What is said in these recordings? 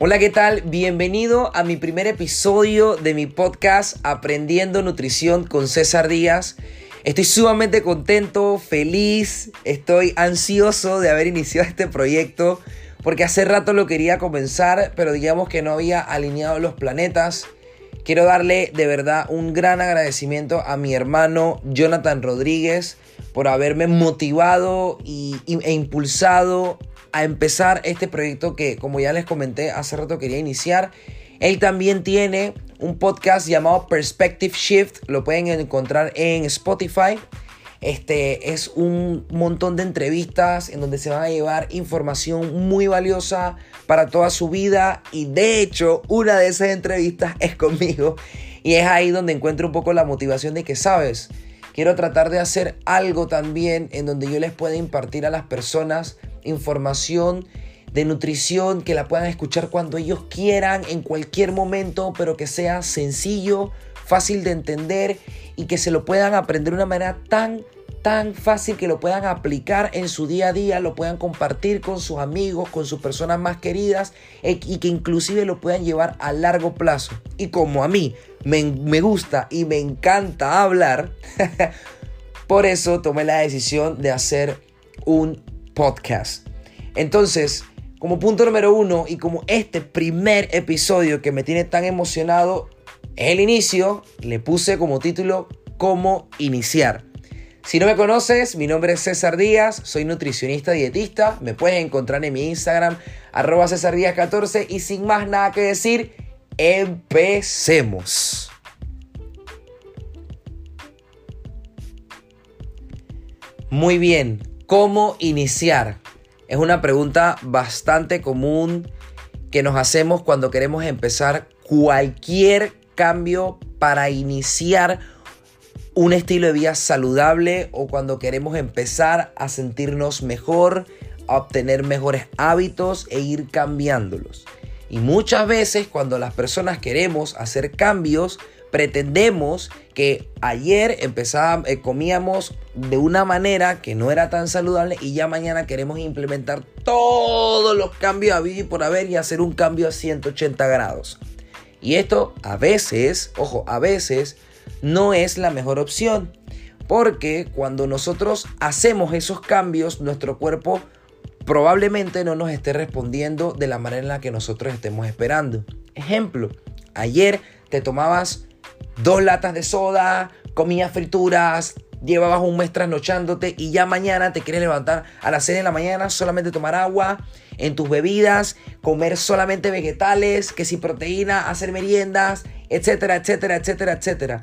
Hola, ¿qué tal? Bienvenido a mi primer episodio de mi podcast Aprendiendo Nutrición con César Díaz. Estoy sumamente contento, feliz, estoy ansioso de haber iniciado este proyecto porque hace rato lo quería comenzar, pero digamos que no había alineado los planetas. Quiero darle de verdad un gran agradecimiento a mi hermano Jonathan Rodríguez por haberme motivado y, e impulsado a empezar este proyecto que, como ya les comenté, hace rato quería iniciar. Él también tiene un podcast llamado Perspective Shift, lo pueden encontrar en Spotify. Este es un montón de entrevistas en donde se van a llevar información muy valiosa para toda su vida y de hecho una de esas entrevistas es conmigo y es ahí donde encuentro un poco la motivación de que sabes, quiero tratar de hacer algo también en donde yo les pueda impartir a las personas información de nutrición que la puedan escuchar cuando ellos quieran, en cualquier momento, pero que sea sencillo, fácil de entender y que se lo puedan aprender de una manera tan tan fácil que lo puedan aplicar en su día a día, lo puedan compartir con sus amigos, con sus personas más queridas e, y que inclusive lo puedan llevar a largo plazo. Y como a mí me, me gusta y me encanta hablar, por eso tomé la decisión de hacer un podcast. Entonces, como punto número uno y como este primer episodio que me tiene tan emocionado, es el inicio, le puse como título Cómo iniciar. Si no me conoces, mi nombre es César Díaz, soy nutricionista dietista, me puedes encontrar en mi Instagram, arroba César Díaz 14 y sin más nada que decir, empecemos. Muy bien, ¿cómo iniciar? Es una pregunta bastante común que nos hacemos cuando queremos empezar cualquier cambio para iniciar un estilo de vida saludable o cuando queremos empezar a sentirnos mejor, a obtener mejores hábitos e ir cambiándolos. Y muchas veces cuando las personas queremos hacer cambios, pretendemos que ayer empezábamos, eh, comíamos de una manera que no era tan saludable y ya mañana queremos implementar todos los cambios a vivir por haber y hacer un cambio a 180 grados. Y esto a veces, ojo, a veces no es la mejor opción. Porque cuando nosotros hacemos esos cambios, nuestro cuerpo probablemente no nos esté respondiendo de la manera en la que nosotros estemos esperando. Ejemplo, ayer te tomabas dos latas de soda, comías frituras, llevabas un mes trasnochándote y ya mañana te quieres levantar a las 6 de la mañana, solamente tomar agua en tus bebidas, comer solamente vegetales, que si proteína, hacer meriendas, etcétera, etcétera, etcétera, etcétera.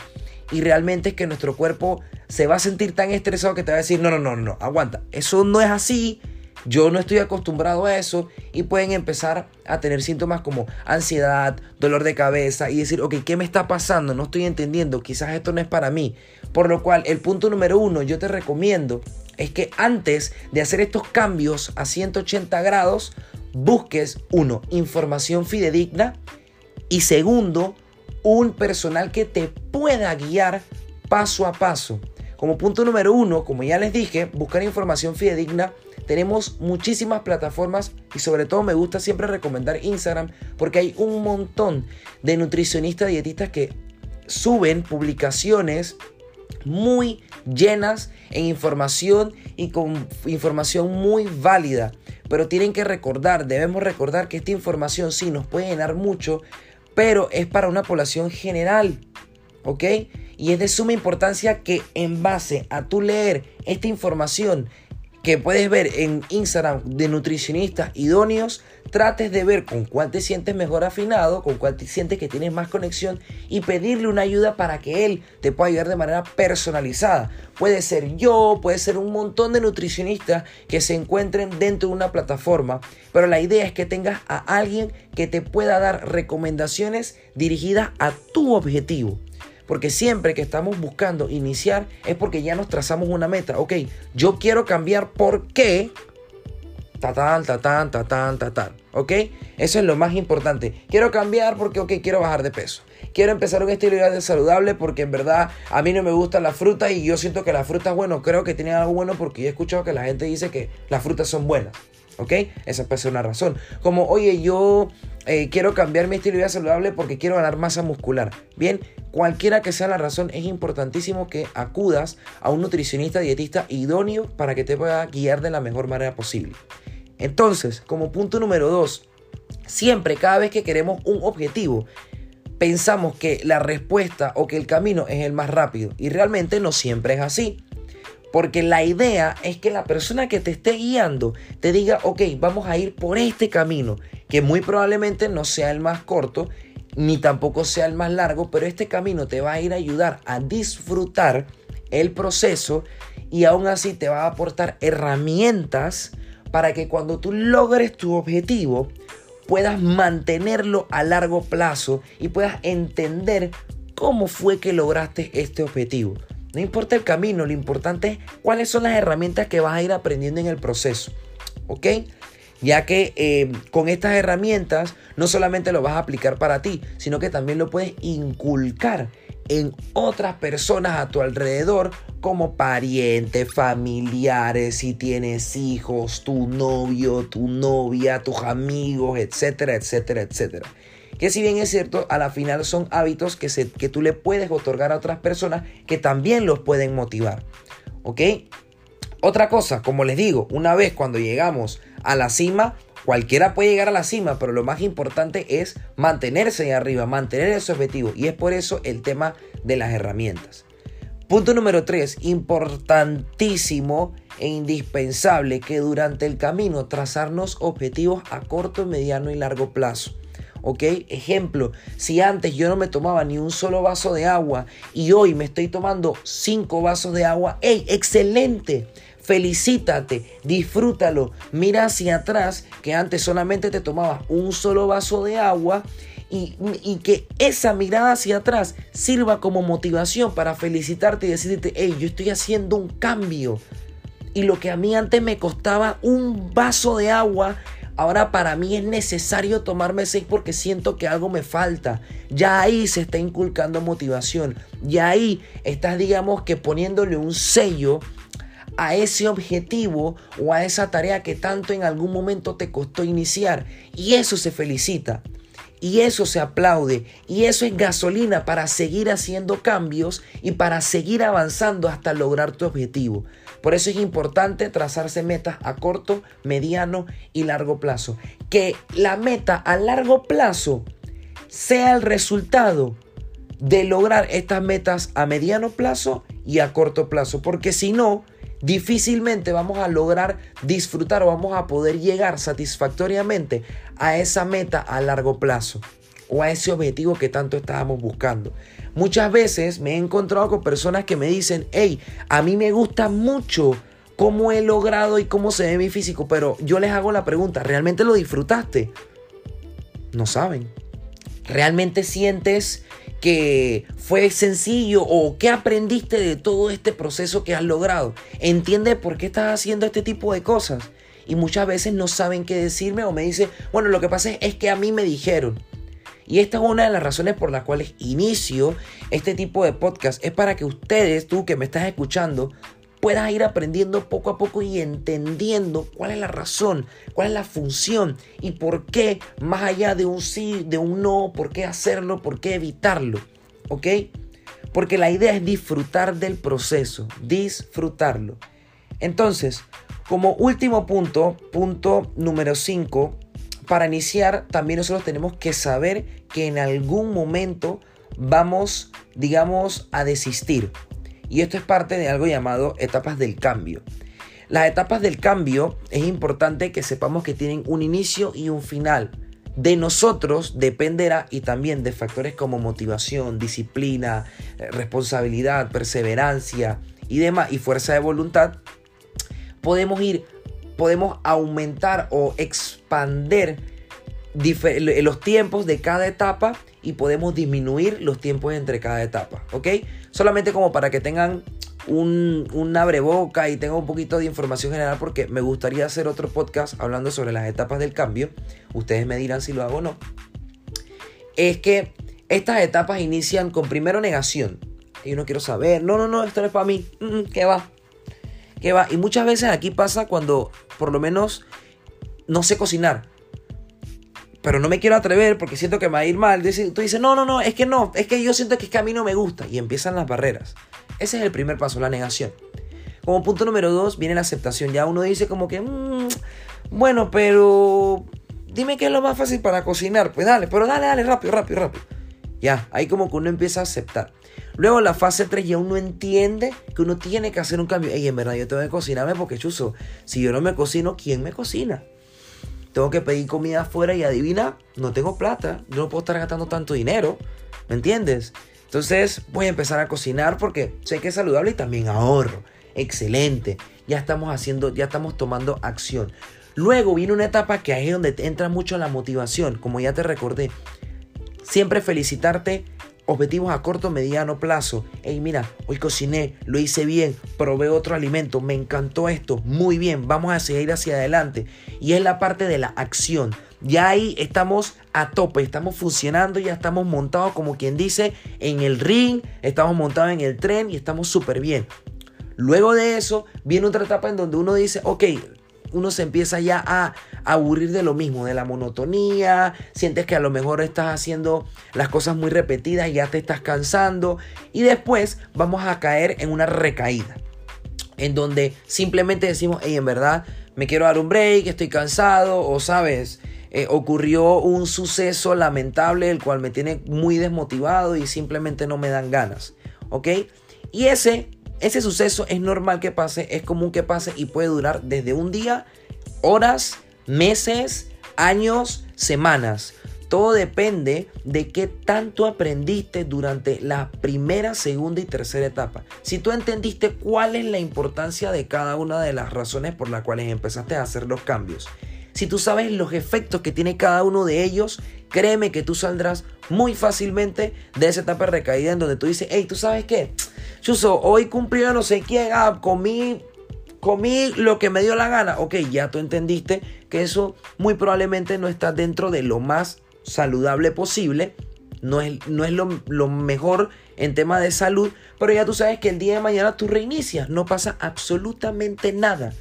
Y realmente es que nuestro cuerpo se va a sentir tan estresado que te va a decir, no, no, no, no, aguanta, eso no es así, yo no estoy acostumbrado a eso y pueden empezar a tener síntomas como ansiedad, dolor de cabeza y decir, ok, ¿qué me está pasando? No estoy entendiendo, quizás esto no es para mí. Por lo cual, el punto número uno, yo te recomiendo es que antes de hacer estos cambios a 180 grados, busques, uno, información fidedigna y segundo, un personal que te pueda guiar paso a paso. Como punto número uno, como ya les dije, buscar información fidedigna. Tenemos muchísimas plataformas y sobre todo me gusta siempre recomendar Instagram porque hay un montón de nutricionistas dietistas que suben publicaciones muy llenas en información y con información muy válida. Pero tienen que recordar, debemos recordar que esta información sí nos puede llenar mucho, pero es para una población general. ¿Ok? Y es de suma importancia que en base a tu leer esta información que puedes ver en Instagram de nutricionistas idóneos, trates de ver con cuál te sientes mejor afinado, con cuál te sientes que tienes más conexión y pedirle una ayuda para que él te pueda ayudar de manera personalizada. Puede ser yo, puede ser un montón de nutricionistas que se encuentren dentro de una plataforma, pero la idea es que tengas a alguien que te pueda dar recomendaciones dirigidas a tu objetivo. Porque siempre que estamos buscando iniciar es porque ya nos trazamos una meta. Ok, yo quiero cambiar porque... Tatán, tatán, tatán, tatán. ¿Ok? Eso es lo más importante. Quiero cambiar porque, ok, quiero bajar de peso. Quiero empezar un estilo de vida saludable porque en verdad a mí no me gustan las frutas y yo siento que las frutas, bueno, creo que tienen algo bueno porque yo he escuchado que la gente dice que las frutas son buenas. ¿Ok? Esa puede ser una razón. Como, oye, yo eh, quiero cambiar mi estilo de vida saludable porque quiero ganar masa muscular. Bien, cualquiera que sea la razón, es importantísimo que acudas a un nutricionista dietista idóneo para que te pueda guiar de la mejor manera posible. Entonces, como punto número dos, siempre, cada vez que queremos un objetivo, pensamos que la respuesta o que el camino es el más rápido. Y realmente no siempre es así. Porque la idea es que la persona que te esté guiando te diga, ok, vamos a ir por este camino, que muy probablemente no sea el más corto, ni tampoco sea el más largo, pero este camino te va a ir a ayudar a disfrutar el proceso y aún así te va a aportar herramientas para que cuando tú logres tu objetivo puedas mantenerlo a largo plazo y puedas entender cómo fue que lograste este objetivo. No importa el camino, lo importante es cuáles son las herramientas que vas a ir aprendiendo en el proceso. ¿Ok? Ya que eh, con estas herramientas no solamente lo vas a aplicar para ti, sino que también lo puedes inculcar en otras personas a tu alrededor como parientes, familiares, si tienes hijos, tu novio, tu novia, tus amigos, etcétera, etcétera, etcétera. Que si bien es cierto, a la final son hábitos que, se, que tú le puedes otorgar a otras personas que también los pueden motivar. ¿Ok? Otra cosa, como les digo, una vez cuando llegamos a la cima, cualquiera puede llegar a la cima, pero lo más importante es mantenerse ahí arriba, mantener ese objetivo. Y es por eso el tema de las herramientas. Punto número 3, importantísimo e indispensable que durante el camino trazarnos objetivos a corto, mediano y largo plazo. ¿Ok? Ejemplo, si antes yo no me tomaba ni un solo vaso de agua y hoy me estoy tomando cinco vasos de agua, ¡hey! ¡Excelente! Felicítate, disfrútalo, mira hacia atrás que antes solamente te tomabas un solo vaso de agua y, y, que esa mirada hacia atrás sirva como motivación para felicitarte y decirte, hey, yo estoy haciendo un cambio. Y lo que a mí antes me costaba un vaso de agua, Ahora para mí es necesario tomarme seis porque siento que algo me falta. Ya ahí se está inculcando motivación. Ya ahí estás, digamos que poniéndole un sello a ese objetivo o a esa tarea que tanto en algún momento te costó iniciar. Y eso se felicita. Y eso se aplaude. Y eso es gasolina para seguir haciendo cambios y para seguir avanzando hasta lograr tu objetivo. Por eso es importante trazarse metas a corto, mediano y largo plazo. Que la meta a largo plazo sea el resultado de lograr estas metas a mediano plazo y a corto plazo. Porque si no, difícilmente vamos a lograr disfrutar o vamos a poder llegar satisfactoriamente a esa meta a largo plazo o a ese objetivo que tanto estábamos buscando. Muchas veces me he encontrado con personas que me dicen, hey, a mí me gusta mucho cómo he logrado y cómo se ve mi físico, pero yo les hago la pregunta, ¿realmente lo disfrutaste? No saben. ¿Realmente sientes que fue sencillo o qué aprendiste de todo este proceso que has logrado? ¿Entiendes por qué estás haciendo este tipo de cosas? Y muchas veces no saben qué decirme o me dicen, bueno, lo que pasa es que a mí me dijeron. Y esta es una de las razones por las cuales inicio este tipo de podcast. Es para que ustedes, tú que me estás escuchando, puedas ir aprendiendo poco a poco y entendiendo cuál es la razón, cuál es la función y por qué, más allá de un sí, de un no, por qué hacerlo, por qué evitarlo. ¿Ok? Porque la idea es disfrutar del proceso, disfrutarlo. Entonces, como último punto, punto número 5, para iniciar, también nosotros tenemos que saber que en algún momento vamos, digamos, a desistir. Y esto es parte de algo llamado etapas del cambio. Las etapas del cambio es importante que sepamos que tienen un inicio y un final. De nosotros dependerá y también de factores como motivación, disciplina, eh, responsabilidad, perseverancia y demás y fuerza de voluntad. Podemos ir podemos aumentar o expander los tiempos de cada etapa y podemos disminuir los tiempos entre cada etapa, ¿ok? Solamente como para que tengan un, un boca y tengan un poquito de información general porque me gustaría hacer otro podcast hablando sobre las etapas del cambio. Ustedes me dirán si lo hago o no. Es que estas etapas inician con primero negación. Yo no quiero saber, no, no, no, esto no es para mí. Mm, mm, ¿Qué va? Y muchas veces aquí pasa cuando por lo menos no sé cocinar. pero no me quiero atrever porque siento que me va a ir mal. Tú dices, no, no, no, es que no, es que yo siento que, es que a mí no me gusta. Y empiezan las barreras. Ese es el primer paso, la negación. Como punto número dos viene la aceptación. Ya uno dice como que, mm, bueno, pero dime qué es lo más fácil para cocinar. Pues dale, pero dale, dale, rápido, rápido, rápido. Ya, ahí como que uno empieza a aceptar. Luego la fase 3 ya uno entiende que uno tiene que hacer un cambio. Ey, en verdad yo tengo que cocinarme porque chuzo, si yo no me cocino, ¿quién me cocina? tengo que pedir comida afuera y adivina, no tengo plata, yo no puedo estar gastando tanto dinero, ¿me entiendes? Entonces voy a empezar a cocinar porque sé que es saludable y también ahorro. Excelente, ya estamos haciendo, ya estamos tomando acción. Luego viene una etapa que ahí es donde entra mucho la motivación, como ya te recordé. Siempre felicitarte Objetivos a corto, mediano plazo. Hey, mira, hoy cociné, lo hice bien, probé otro alimento, me encantó esto, muy bien, vamos a seguir hacia adelante. Y es la parte de la acción. Ya ahí estamos a tope, estamos funcionando, ya estamos montados, como quien dice, en el ring, estamos montados en el tren y estamos súper bien. Luego de eso viene otra etapa en donde uno dice, ok, uno se empieza ya a aburrir de lo mismo, de la monotonía, sientes que a lo mejor estás haciendo las cosas muy repetidas y ya te estás cansando y después vamos a caer en una recaída, en donde simplemente decimos, hey, en verdad me quiero dar un break, estoy cansado o sabes, eh, ocurrió un suceso lamentable el cual me tiene muy desmotivado y simplemente no me dan ganas, ¿ok? Y ese ese suceso es normal que pase, es común que pase y puede durar desde un día, horas, meses, años, semanas. Todo depende de qué tanto aprendiste durante la primera, segunda y tercera etapa. Si tú entendiste cuál es la importancia de cada una de las razones por las cuales empezaste a hacer los cambios. Si tú sabes los efectos que tiene cada uno de ellos, créeme que tú saldrás muy fácilmente de esa etapa de recaída en donde tú dices, hey, ¿tú sabes qué? Chuso, hoy cumplió no sé quién, ah, comí, comí lo que me dio la gana. Ok, ya tú entendiste que eso muy probablemente no está dentro de lo más saludable posible. No es, no es lo, lo mejor en tema de salud, pero ya tú sabes que el día de mañana tú reinicias, no pasa absolutamente nada.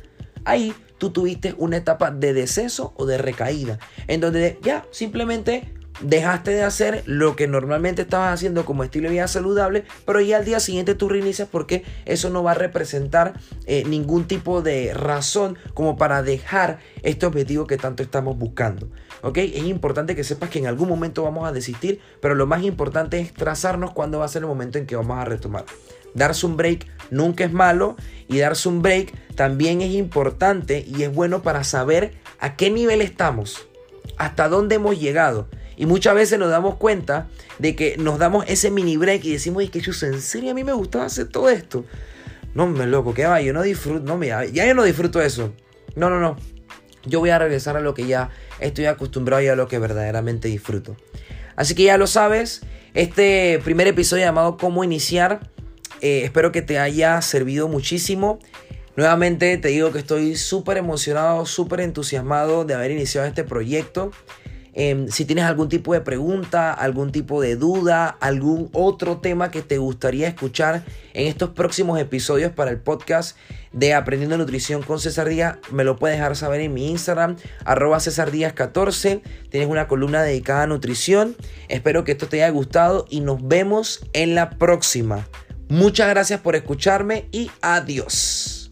Ahí tuviste una etapa de deceso o de recaída, en donde ya simplemente dejaste de hacer lo que normalmente estabas haciendo como estilo de vida saludable, pero ya al día siguiente tú reinicias porque eso no va a representar eh, ningún tipo de razón como para dejar este objetivo que tanto estamos buscando. ¿Ok? Es importante que sepas que en algún momento vamos a desistir, pero lo más importante es trazarnos cuándo va a ser el momento en que vamos a retomar. Darse un break nunca es malo y darse un break también es importante y es bueno para saber a qué nivel estamos, hasta dónde hemos llegado y muchas veces nos damos cuenta de que nos damos ese mini break y decimos, es que yo en serio a mí me gustaba hacer todo esto. No, me loco, ¿qué va? Yo no disfruto, no, ya, ya yo no disfruto eso. No, no, no. Yo voy a regresar a lo que ya estoy acostumbrado y a lo que verdaderamente disfruto. Así que ya lo sabes, este primer episodio llamado Cómo iniciar, eh, espero que te haya servido muchísimo. Nuevamente te digo que estoy súper emocionado, súper entusiasmado de haber iniciado este proyecto. Em, si tienes algún tipo de pregunta, algún tipo de duda, algún otro tema que te gustaría escuchar en estos próximos episodios para el podcast de Aprendiendo Nutrición con César Díaz, me lo puedes dejar saber en mi Instagram, arroba César Díaz 14. Tienes una columna dedicada a nutrición. Espero que esto te haya gustado y nos vemos en la próxima. Muchas gracias por escucharme y adiós.